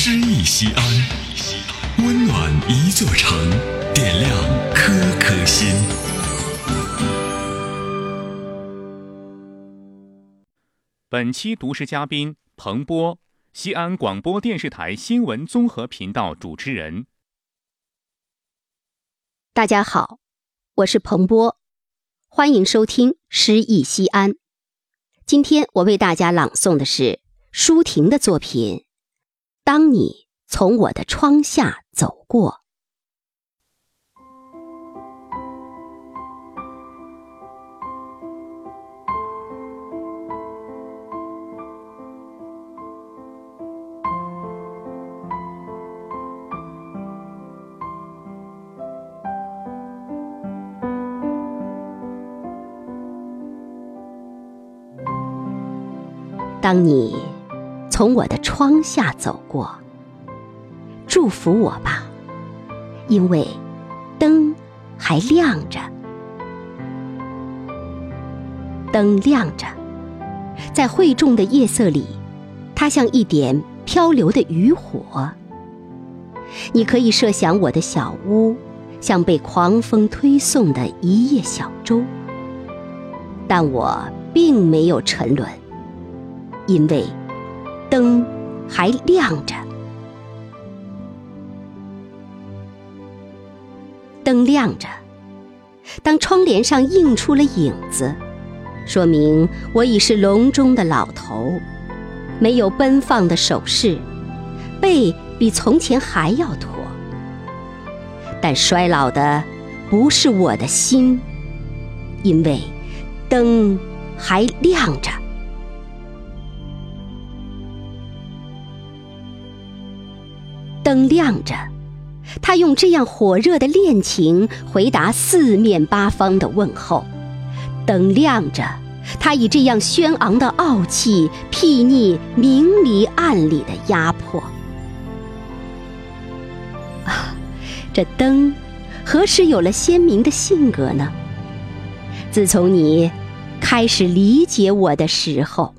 诗意西安，温暖一座城，点亮颗颗心。本期读诗嘉宾彭波，西安广播电视台新闻综合频道主持人。大家好，我是彭波，欢迎收听《诗意西安》。今天我为大家朗诵的是舒婷的作品《当你从我的窗下走过》。当你从我的窗下走过，祝福我吧，因为灯还亮着，灯亮着，在晦重的夜色里，它像一点漂流的渔火。你可以设想我的小屋像被狂风推送的一叶小舟，但我并没有沉沦。因为灯还亮着，灯亮着。当窗帘上映出了影子，说明我已是笼中的老头，没有奔放的手势，背比从前还要驼。但衰老的不是我的心，因为灯还亮着。灯亮着，他用这样火热的恋情回答四面八方的问候；灯亮着，他以这样轩昂的傲气睥睨明里暗里的压迫。啊，这灯何时有了鲜明的性格呢？自从你开始理解我的时候，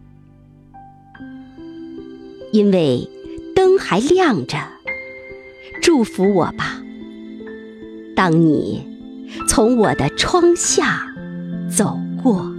因为灯还亮着。祝福我吧，当你从我的窗下走过。